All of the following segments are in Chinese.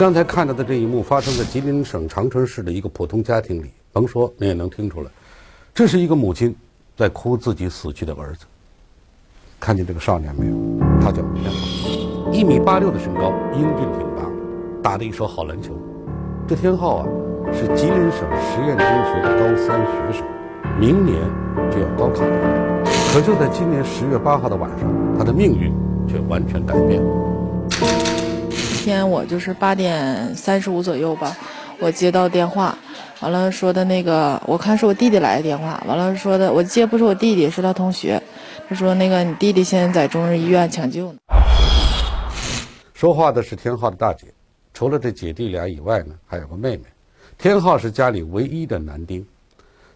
刚才看到的这一幕发生在吉林省长春市的一个普通家庭里，甭说你也能听出来，这是一个母亲在哭自己死去的儿子。看见这个少年没有？他叫天浩，一米八六的身高，英俊挺拔，打的一手好篮球。这天浩啊，是吉林省实验中学的高三学生，明年就要高考了。可就在今年十月八号的晚上，他的命运却完全改变了。天我就是八点三十五左右吧，我接到电话，完了说的那个，我看是我弟弟来的电话，完了说的我接不是我弟弟，是他同学。他说：“那个，你弟弟现在在中日医院抢救呢。”说话的是天浩的大姐，除了这姐弟俩以外呢，还有个妹妹。天浩是家里唯一的男丁，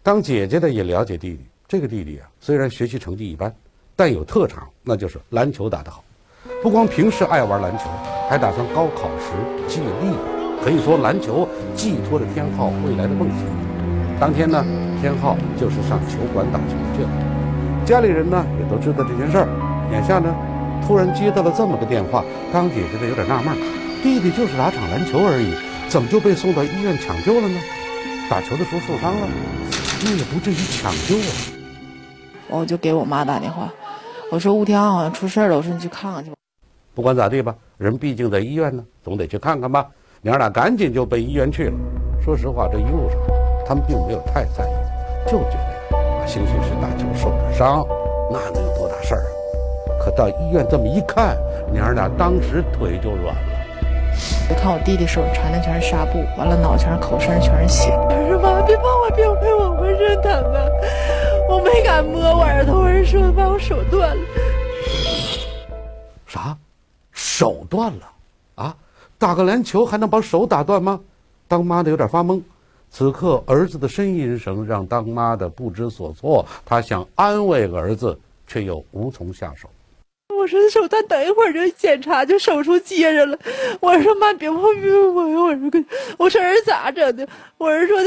当姐姐的也了解弟弟。这个弟弟啊，虽然学习成绩一般，但有特长，那就是篮球打得好。不光平时爱玩篮球，还打算高考时借力。可以说，篮球寄托着天浩未来的梦想。当天呢，天浩就是上球馆打球去了。家里人呢也都知道这件事儿，眼下呢，突然接到了这么个电话，刚姐姐的有点纳闷，弟弟就是打场篮球而已，怎么就被送到医院抢救了呢？打球的时候受伤了，那也不至于抢救啊。我就给我妈打电话，我说吴天浩好像出事了，我说你去看看去吧。不管咋地吧，人毕竟在医院呢，总得去看看吧。娘俩赶紧就奔医院去了。说实话，这一路上他们并没有太在意，就觉得。兴许是打球受点伤，那能有多大事儿啊？可到医院这么一看，娘俩当时腿就软了。我看我弟弟手上缠的全是纱布，完了脑全是口，身上全是血。我说妈，别碰我，别碰我，浑身疼啊！我没敢摸我儿子，我儿子说把我手断了。啥？手断了？啊？打个篮球还能把手打断吗？当妈的有点发懵。此刻，儿子的呻吟声让当妈的不知所措。她想安慰儿子，却又无从下手。我说：“手断，等一会儿就检查，就手术接着了。”我说：“妈，别碰别碰我呀！”我说：“我说儿子咋整的？”我儿子说的：“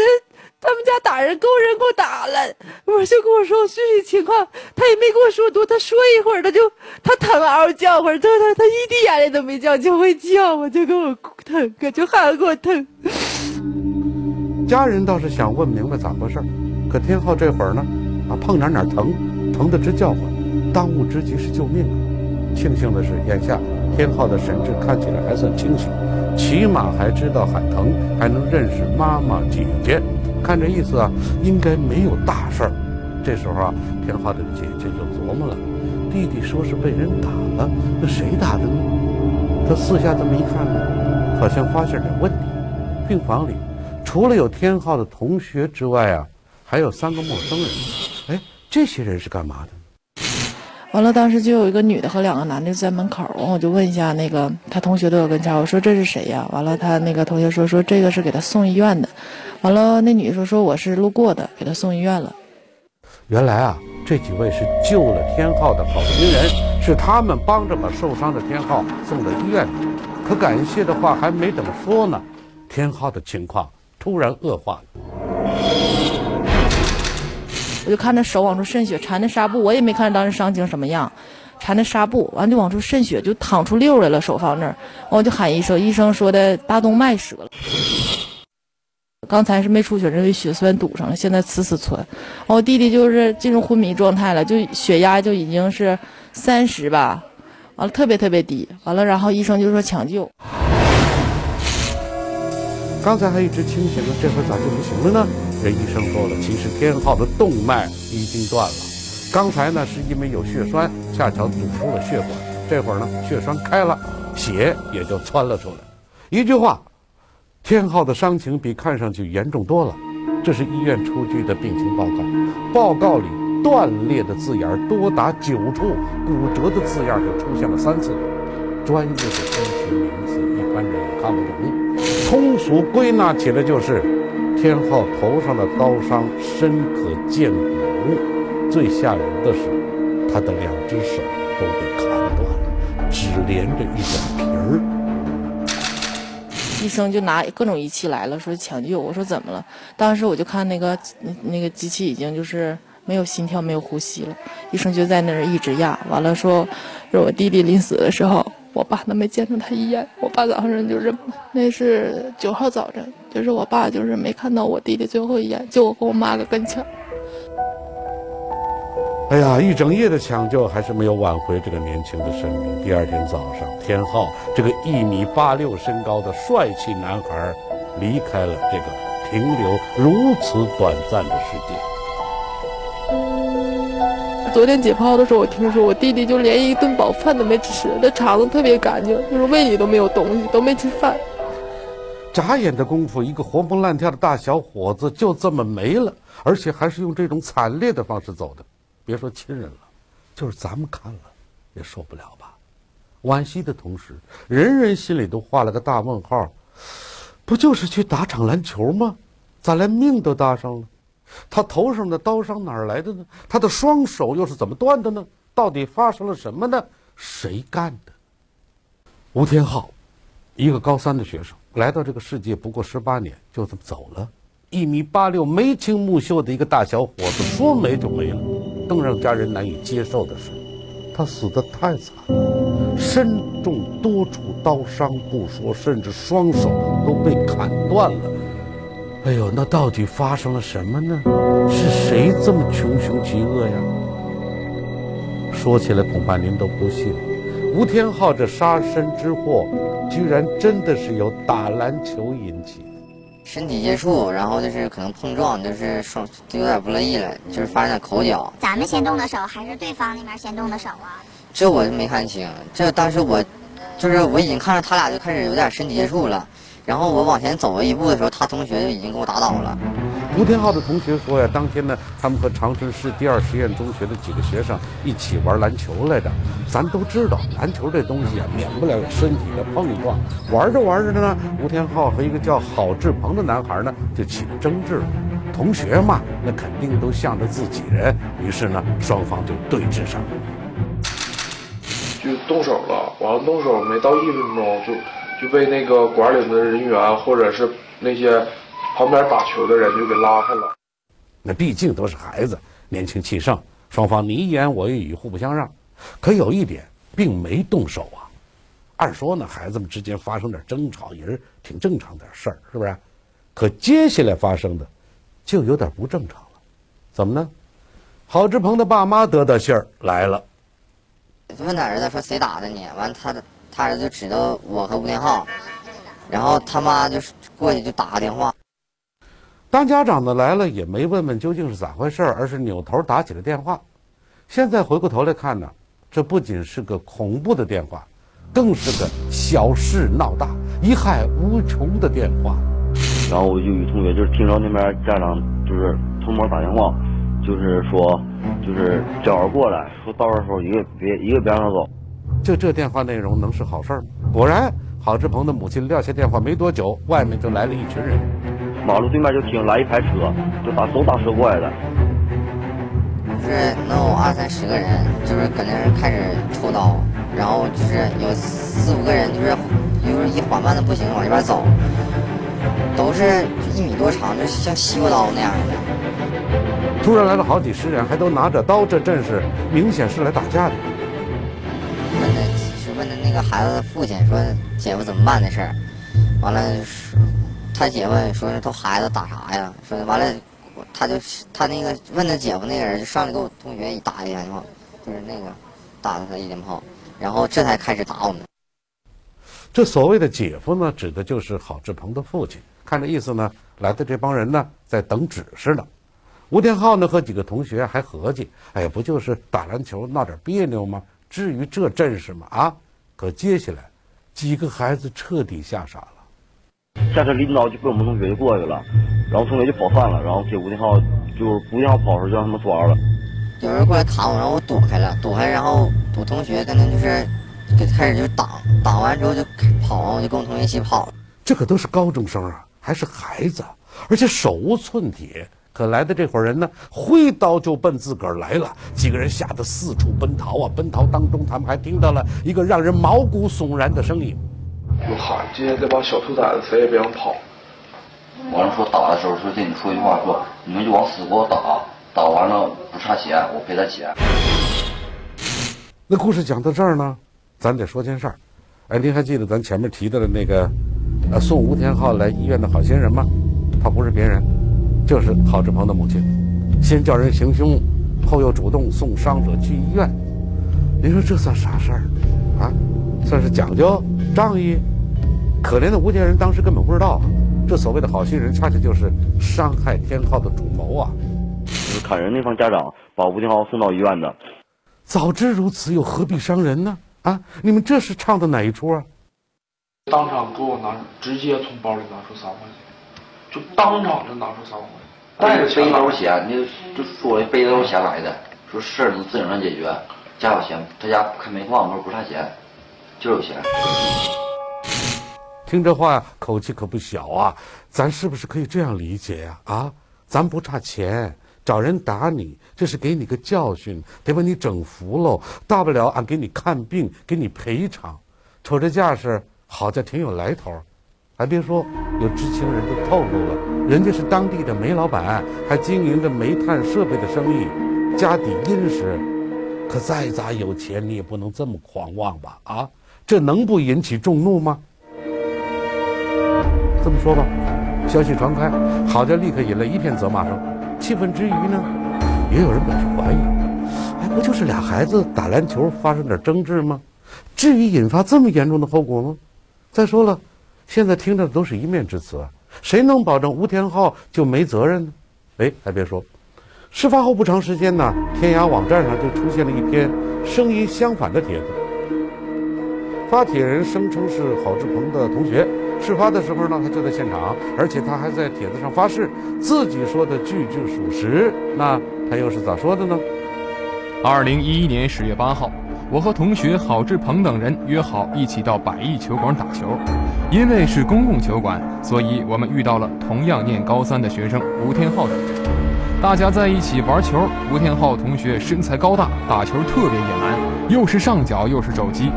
他们家打人，够人给我打了。”我就跟我说具体情况，他也没跟我说多。他说一会儿，他就他疼嗷嗷叫会儿，他他他一滴眼泪都没叫，就会叫，我就跟我疼，可就喊给我疼。家人倒是想问明白咋回事儿可天浩这会儿呢，啊碰哪哪疼，疼得直叫唤，当务之急是救命啊！庆幸的是，眼下天浩的神智看起来还算清醒，起码还知道喊疼，还能认识妈妈姐姐。看这意思啊，应该没有大事儿。这时候啊，天浩的姐姐就琢磨了：弟弟说是被人打了，那谁打的呢？他四下这么一看呢，好像发现点问题。病房里。除了有天浩的同学之外啊，还有三个陌生人。哎，这些人是干嘛的？完了，当时就有一个女的和两个男的在门口。完，我就问一下那个他同学都有跟前，我说这是谁呀？完了，他那个同学说说这个是给他送医院的。完了，那女的说说我是路过的，给她送医院了。原来啊，这几位是救了天浩的好心人，是他们帮着把受伤的天浩送到医院。可感谢的话还没等说呢，天浩的情况。突然恶化了，我就看那手往出渗血，缠的纱布，我也没看当时伤情什么样，缠的纱布，完就往出渗血，就淌出溜来了，手放那儿，我就喊医生，医生说的大动脉折了，刚才是没出血，认为血栓堵上了，现在磁死存，我弟弟就是进入昏迷状态了，就血压就已经是三十吧，完了特别特别低，完了然后医生就说抢救。刚才还一直清醒呢，这会儿咋就不行了呢？这医生说了，其实天浩的动脉已经断了。刚才呢是因为有血栓，恰巧堵住了血管。这会儿呢血栓开了，血也就窜了出来。一句话，天浩的伤情比看上去严重多了。这是医院出具的病情报告，报告里断裂的字眼多达九处，骨折的字样就出现了三次。专业的医学名词，一般人也看不懂。通俗归纳起来就是，天浩头上的刀伤深可见骨，最吓人的是，他的两只手都被砍断了，只连着一点皮儿。医生就拿各种仪器来了，说抢救。我说怎么了？当时我就看那个那个机器已经就是没有心跳，没有呼吸了。医生就在那儿一直压，完了说，说我弟弟临死的时候，我爸都没见着他一眼。我爸早上就是那是九号早晨，就是我爸就是没看到我弟弟最后一眼，就我和我妈搁跟前。哎呀，一整夜的抢救还是没有挽回这个年轻的生命。第二天早上，天浩这个一米八六身高的帅气男孩，离开了这个停留如此短暂的世界。昨天解剖的时候，我听说我弟弟就连一顿饱饭都没吃，他肠子特别干净，就是胃里都没有东西，都没吃饭。眨眼的功夫，一个活蹦乱跳的大小伙子就这么没了，而且还是用这种惨烈的方式走的。别说亲人了，就是咱们看了也受不了吧。惋惜的同时，人人心里都画了个大问号：不就是去打场篮球吗？咋连命都搭上了？他头上的刀伤哪儿来的呢？他的双手又是怎么断的呢？到底发生了什么呢？谁干的？吴天浩，一个高三的学生，来到这个世界不过十八年，就这么走了。一米八六、眉清目秀的一个大小伙子，说没就没了。更让家人难以接受的是，他死得太惨了，身中多处刀伤不说，甚至双手都被砍断了。哎呦，那到底发生了什么呢？是谁这么穷凶极恶呀？说起来恐怕您都不信，吴天浩这杀身之祸，居然真的是由打篮球引起。身体接触，然后就是可能碰撞，就是双就有点不乐意了，就是发生口角。咱们先动的手，还是对方那边先动的手啊？这我就没看清。这当时我，就是我已经看着他俩就开始有点身体接触了，然后我往前走了一步的时候，他同学就已经给我打倒了。吴天浩的同学说呀，当天呢，他们和长春市第二实验中学的几个学生一起玩篮球来着。咱都知道，篮球这东西啊，免不了有身体的碰撞。玩着玩着呢，吴天浩和一个叫郝志鹏的男孩呢，就起了争执。同学嘛，那肯定都向着自己人，于是呢，双方就对峙上了，就动手了。完了，动手没到一分钟，就就被那个馆里的人员或者是那些。旁边打球的人就给拉开了。那毕竟都是孩子，年轻气盛，双方你一言我一语，互不相让。可有一点，并没动手啊。按说呢，孩子们之间发生点争吵也是挺正常点事儿，是不是？可接下来发生的，就有点不正常了。怎么呢？郝志鹏的爸妈得到信儿来了，问他儿子说谁打的你？完，他他儿子就知道我和吴天浩，然后他妈就过去就打个电话。当家长的来了，也没问问究竟是咋回事而是扭头打起了电话。现在回过头来看呢，这不仅是个恐怖的电话，更是个小事闹大、贻害无穷的电话。然后我就与同学就是听着那边家长就是偷摸打电话，就是说就是叫人过来，说到时候一个别一个别让他走。就这电话内容能是好事吗？果然，郝志鹏的母亲撂下电话没多久，外面就来了一群人。马路对面就停来一排车，就打都打车过来的，就是能有二三十个人，就是搁那儿开始抽刀，然后就是有四五个人就是就是一缓慢的步行往这边走，都是一米多长，就像西瓜刀那样的。突然来了好几十人，还都拿着刀，这阵势明显是来打架的。问的是问的那个孩子的父亲说：“姐夫怎么办的事儿？”完了。他姐夫说：“是他孩子打啥呀？”说完了，他就他那个问他姐夫那个人就上来给我同学一打一电炮，就是那个打了他一鞭炮，然后这才开始打我们。这所谓的姐夫呢，指的就是郝志鹏的父亲。看这意思呢，来的这帮人呢在等指示呢。吴天浩呢和几个同学还合计：“哎呀，不就是打篮球闹点别扭吗？至于这阵势吗？啊！”可接下来，几个孩子彻底吓傻了。下车领导就跟我们同学就过去了，然后同学就跑散了，然后给吴天浩就是吴天浩跑出去让他们抓了。有人过来砍我，然后我躲开了，躲开，然后我同学跟他就是就开始就挡，挡完之后就跑，我就跟我同学一起跑。这可都是高中生啊，还是孩子，而且手无寸铁。可来的这伙人呢，挥刀就奔自个儿来了。几个人吓得四处奔逃啊！奔逃当中，他们还听到了一个让人毛骨悚然的声音。就喊今天这帮小兔崽子谁也别想跑。完了说打的时候说对你说句话说你们就往死给我打，打完了不差钱，我赔他钱。那故事讲到这儿呢，咱得说件事儿。哎，您还记得咱前面提到的那个，呃，送吴天浩来医院的好心人吗？他不是别人，就是郝志鹏的母亲。先叫人行凶，后又主动送伤者去医院。您说这算啥事儿？啊，算是讲究、仗义？可怜的吴家人当时根本不知道，这所谓的好心人，恰恰就是伤害天浩的主谋啊！就是砍人那方家长把吴天浩送到医院的。早知如此，又何必伤人呢？啊，你们这是唱的哪一出啊？当场给我拿，直接从包里拿出三万块钱，就当场就拿出三万块钱，带着背兜钱，你就说背兜钱来的，说事儿能自个能解决，家有钱，他家开煤矿，说不差钱，就有钱。听这话口气可不小啊，咱是不是可以这样理解呀？啊，咱不差钱。找人打你，这是给你个教训，得把你整服喽。大不了俺给你看病，给你赔偿。瞅这架势，好像挺有来头。还别说，有知情人都透露了，人家是当地的煤老板，还经营着煤炭设备的生意，家底殷实。可再咋有钱，你也不能这么狂妄吧？啊，这能不引起众怒吗？这么说吧，消息传开，好家立刻引来一片责骂声。气愤之余呢，也有人表示怀疑：哎，不就是俩孩子打篮球发生点争执吗？至于引发这么严重的后果吗？再说了，现在听着都是一面之词啊，谁能保证吴天浩就没责任呢？哎，还别说，事发后不长时间呢，天涯网站上就出现了一篇声音相反的帖子，发帖人声称是郝志鹏的同学。事发的时候呢，他就在现场，而且他还在帖子上发誓，自己说的句句属实。那他又是咋说的呢？二零一一年十月八号，我和同学郝志鹏等人约好一起到百亿球馆打球，因为是公共球馆，所以我们遇到了同样念高三的学生吴天浩等人。大家在一起玩球，吴天浩同学身材高大，打球特别野蛮，又是上脚又是肘击。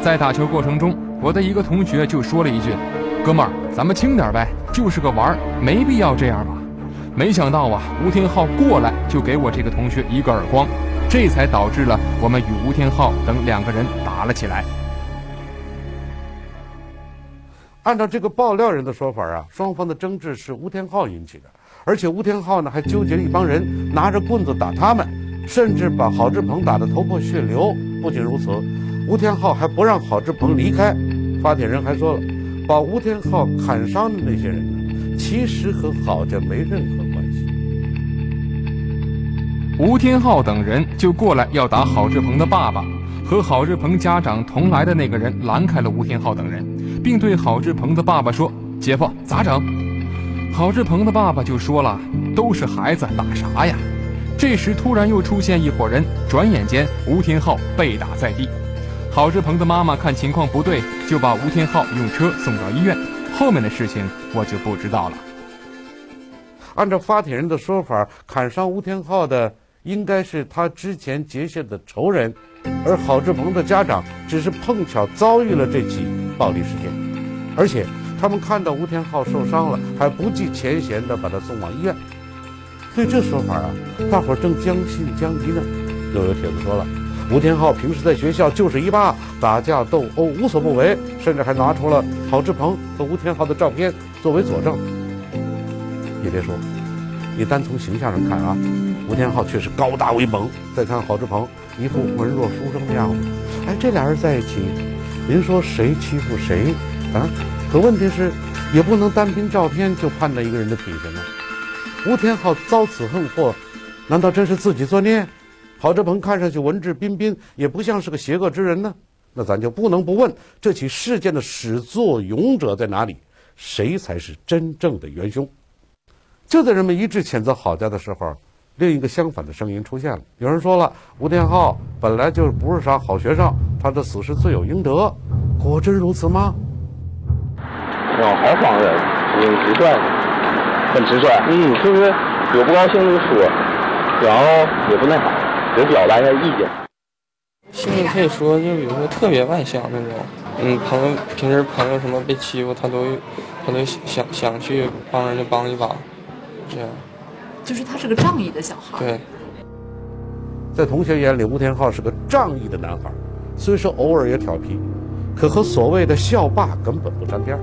在打球过程中，我的一个同学就说了一句。哥们儿，咱们轻点呗，就是个玩儿，没必要这样吧。没想到啊，吴天浩过来就给我这个同学一个耳光，这才导致了我们与吴天浩等两个人打了起来。按照这个爆料人的说法啊，双方的争执是吴天浩引起的，而且吴天浩呢还纠结了一帮人拿着棍子打他们，甚至把郝志鹏打得头破血流。不仅如此，吴天浩还不让郝志鹏离开。发帖人还说了。把吴天浩砍伤的那些人呢，其实和郝家没任何关系。吴天浩等人就过来要打郝志鹏的爸爸，和郝志鹏家长同来的那个人拦开了吴天浩等人，并对郝志鹏的爸爸说：“姐夫咋整？”郝志鹏的爸爸就说了：“都是孩子，打啥呀？”这时突然又出现一伙人，转眼间吴天浩被打在地。郝志鹏的妈妈看情况不对，就把吴天浩用车送到医院。后面的事情我就不知道了。按照发帖人的说法，砍伤吴天浩的应该是他之前结下的仇人，而郝志鹏的家长只是碰巧遭遇了这起暴力事件，而且他们看到吴天浩受伤了，还不计前嫌的把他送往医院。对这说法啊，大伙儿正将信将疑呢，又有帖子说了。吴天浩平时在学校就是一霸，打架斗殴无所不为，甚至还拿出了郝志鹏和吴天浩的照片作为佐证。也别说，你单从形象上看啊，吴天浩确实高大威猛；再看郝志鹏，一副文弱书生的样子。哎，这俩人在一起，您说谁欺负谁啊？可问题是，也不能单凭照片就判断一个人的品行啊。吴天浩遭此横祸，难道真是自己作孽？郝志鹏看上去文质彬彬，也不像是个邪恶之人呢。那咱就不能不问，这起事件的始作俑者在哪里？谁才是真正的元凶？就在人们一致谴责郝家的时候，另一个相反的声音出现了。有人说了，吴天昊本来就不是啥好学生，他的死是罪有应得。果真如此吗？哦，豪放人，挺，直率，很直率。嗯，就是有不高兴就说，然后也不那啥。就表达一下意见。性格可以说，就比如说特别外向那种。嗯，朋友平时朋友什么被欺负，他都他都想想去帮人家帮一把，这样。就是他是个仗义的小孩。对，在同学眼里，吴天浩是个仗义的男孩，虽说偶尔也调皮，可和所谓的校霸根本不沾边儿。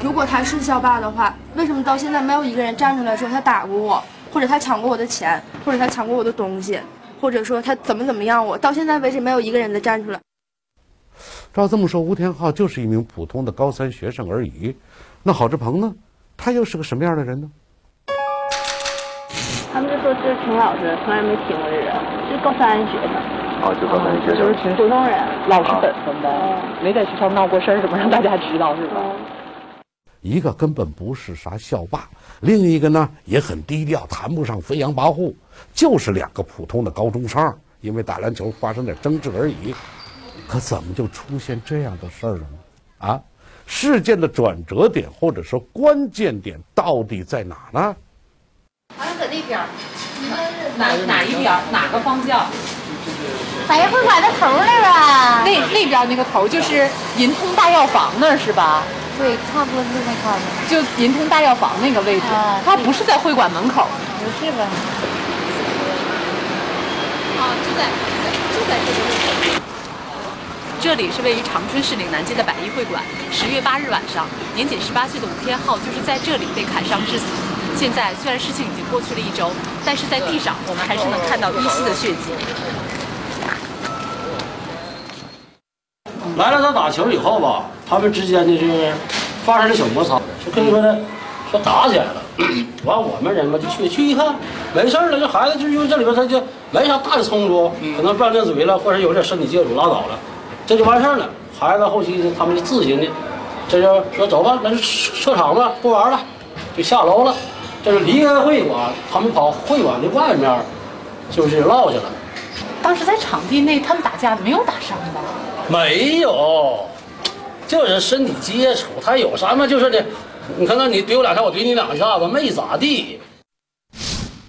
如果他是校霸的话，为什么到现在没有一个人站出来说他打过我，或者他抢过我的钱，或者他抢过我的东西，或者说他怎么怎么样我？到现在为止，没有一个人能站出来。照这么说，吴天浩就是一名普通的高三学生而已。那郝志鹏呢？他又是个什么样的人呢？他们就说这是挺老实，从来没听过这人，是高三学生。哦，就高三学生，就是挺普通人，老实本分的，没在学校闹过事儿，什么让大家知道是吧？一个根本不是啥校霸，另一个呢也很低调，谈不上飞扬跋扈，就是两个普通的高中生，因为打篮球发生点争执而已。可怎么就出现这样的事儿了呢？啊，事件的转折点或者说关键点到底在哪呢？好像在那边，你们哪哪一边？哪个方向？百亿会馆的头那儿啊？那那边那个头就是银通大药房那儿是吧？对，差不多是那块儿就银通大药房那个位置，它不是在会馆门口。不是吧？啊，就在就在这个位置。这里是位于长春市岭南街的百亿会馆。十月八日晚上，年仅十八岁的吴天浩就是在这里被砍伤致死。现在虽然事情已经过去了一周，但是在地上我们还是能看到依稀的血迹。来了他打球以后吧，他们之间呢是发生了小摩擦，就跟说呢说打起来了。完我们人吧就去去一看，没事了，这孩子就因为这里边他就没啥大的冲突，可能拌着嘴了，或者有点身体接触拉倒了，这就完事儿了。孩子后期呢他们就自行的，这就说走吧，那就撤场吧，不玩了，就下楼了。这是离开会馆，他们跑会馆的外面，就是唠去了。当时在场地内他们打架没有打伤吧？没有，就是身体接触，他有什么就是呢？你看看你怼我两下，我怼你两下子，没咋地。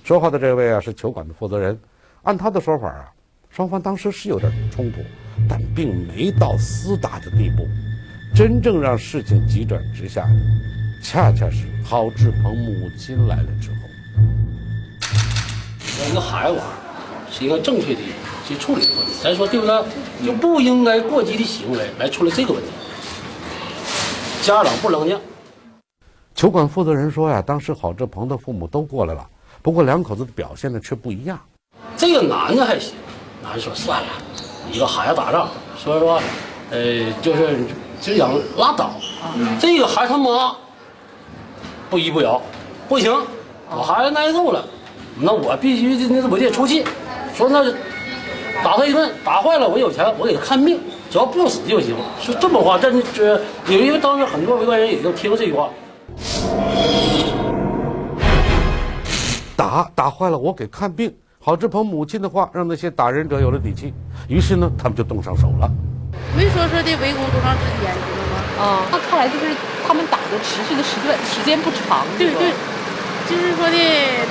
说话的这位啊是球馆的负责人，按他的说法啊，双方当时是有点冲突，但并没到厮打的地步。真正让事情急转直下的，恰恰是郝志鹏母亲来了之后。一个孩子是一个正确的去处理的问题，咱说对不对？就不应该过激的行为来处理这个问题。家长不冷静。球馆负责人说呀，当时郝志鹏的父母都过来了，不过两口子的表现呢却不一样。这个男的还行，男的说算了，一个孩子打仗，所以说，呃，就是就想拉倒。这个孩子他妈不依不饶，不行，我孩子挨揍了，那我必须那我得出气，说那打他一顿，打坏了我有钱，我给他看病，只要不死就行。说这么话，但是这因为当时很多围观人也就听这句话。打打坏了，我给看病。郝志鹏母亲的话让那些打人者有了底气，于是呢，他们就动上手了。没说说的围攻多长时间，知道吗？啊，那看来就是他们打的持续的时段时间不长。对对，就是说的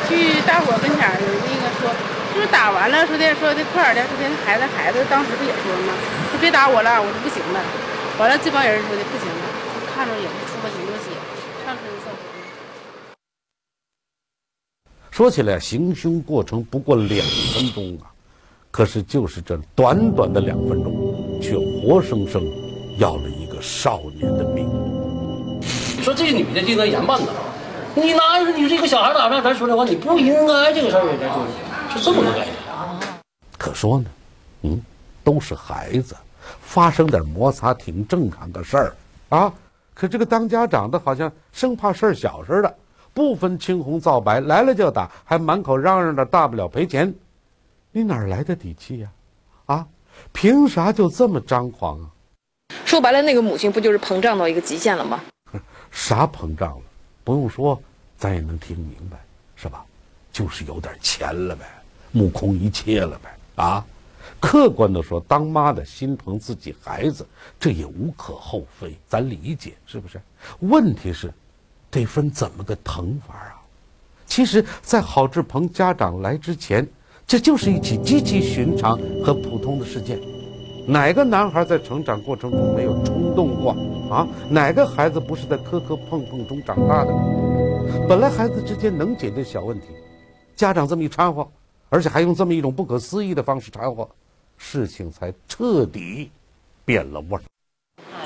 去大伙跟前儿那个说，就是打完了说的说的快点的，说的孩子孩子当时不也说吗？说别打我了，我说不行了。完了这帮人说的不行了，看着也不出了挺多血，上身受伤。说起来，行凶过程不过两分钟啊，可是就是这短短的两分钟，却活生生要了一个少年的命。你说这个女的就应该严办呐，你哪有你这个小孩打仗，咱说这话，你不应该这个事儿，咱说是这么个概念。可说呢，嗯，都是孩子，发生点摩擦挺正常的事儿啊。可这个当家长的好像生怕事儿小似的。不分青红皂白，来了就打，还满口嚷嚷着大不了赔钱，你哪来的底气呀？啊，凭啥就这么张狂啊？说白了，那个母亲不就是膨胀到一个极限了吗？啥膨胀了？不用说，咱也能听明白，是吧？就是有点钱了呗，目空一切了呗。啊，客观的说，当妈的心疼自己孩子，这也无可厚非，咱理解，是不是？问题是。得分怎么个疼法啊？其实，在郝志鹏家长来之前，这就是一起极其寻常和普通的事件。哪个男孩在成长过程中没有冲动过啊？哪个孩子不是在磕磕碰碰中长大的？本来孩子之间能解决小问题，家长这么一掺和，而且还用这么一种不可思议的方式掺和，事情才彻底变了味儿。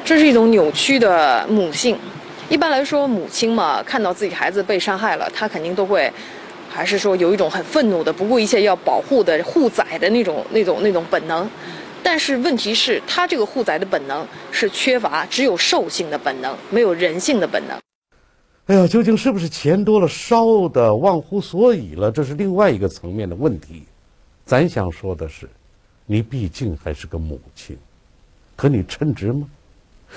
这是一种扭曲的母性。一般来说，母亲嘛，看到自己孩子被伤害了，她肯定都会，还是说有一种很愤怒的、不顾一切要保护的、护崽的那种、那种、那种本能。但是问题是，他这个护崽的本能是缺乏，只有兽性的本能，没有人性的本能。哎呀，究竟是不是钱多了烧的忘乎所以了？这是另外一个层面的问题。咱想说的是，你毕竟还是个母亲，可你称职吗？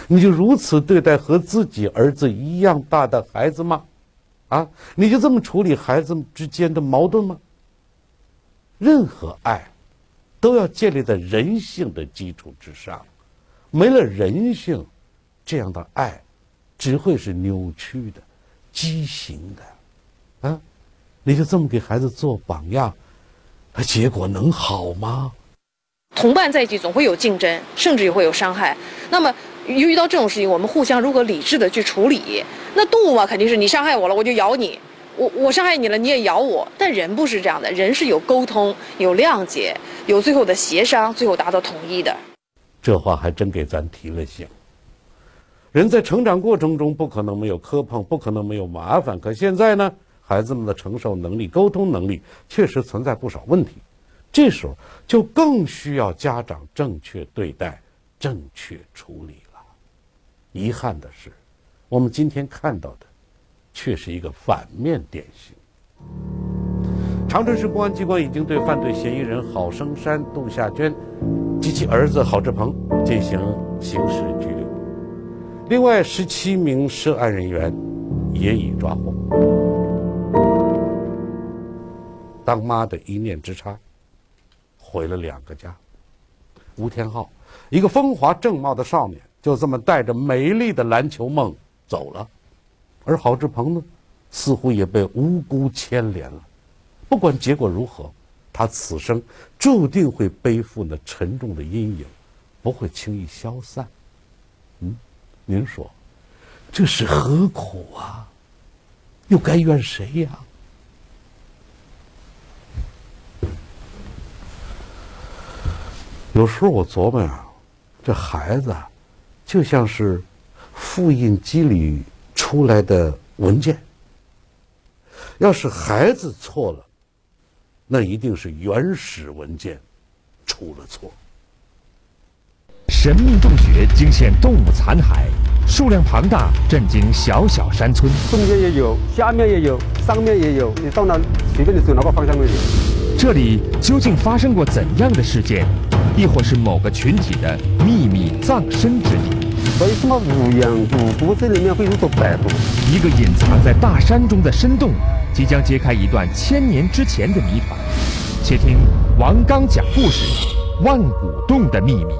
你就如此对待和自己儿子一样大的孩子吗？啊，你就这么处理孩子之间的矛盾吗？任何爱，都要建立在人性的基础之上。没了人性，这样的爱，只会是扭曲的、畸形的。啊，你就这么给孩子做榜样，结果能好吗？同伴在一起总会有竞争，甚至也会有伤害。那么。遇到这种事情，我们互相如何理智的去处理？那动物嘛，肯定是你伤害我了，我就咬你；我我伤害你了，你也咬我。但人不是这样的，人是有沟通、有谅解、有最后的协商，最后达到统一的。这话还真给咱提了醒。人在成长过程中不可能没有磕碰，不可能没有麻烦。可现在呢，孩子们的承受能力、沟通能力确实存在不少问题。这时候就更需要家长正确对待、正确处理了。遗憾的是，我们今天看到的，却是一个反面典型。长春市公安机关已经对犯罪嫌疑人郝生山、杜夏娟及其儿子郝志鹏进行刑事拘留，另外十七名涉案人员也已抓获。当妈的一念之差，毁了两个家。吴天浩，一个风华正茂的少年。就这么带着美丽的篮球梦走了，而郝志鹏呢，似乎也被无辜牵连了。不管结果如何，他此生注定会背负那沉重的阴影，不会轻易消散。嗯，您说，这是何苦啊？又该怨谁呀？有时候我琢磨啊，这孩子。就像是复印机里出来的文件，要是孩子错了，那一定是原始文件出了错。神秘洞穴惊现动物残骸，数量庞大，震惊小小山村。中间也有，下面也有，上面也有，你到哪随便你走哪个方向都有。这里究竟发生过怎样的事件？亦或是某个群体的秘密葬身之地？为什么无缘无故这里面会有个白骨？一个隐藏在大山中的深洞，即将揭开一段千年之前的谜团。且听王刚讲故事：万古洞的秘密。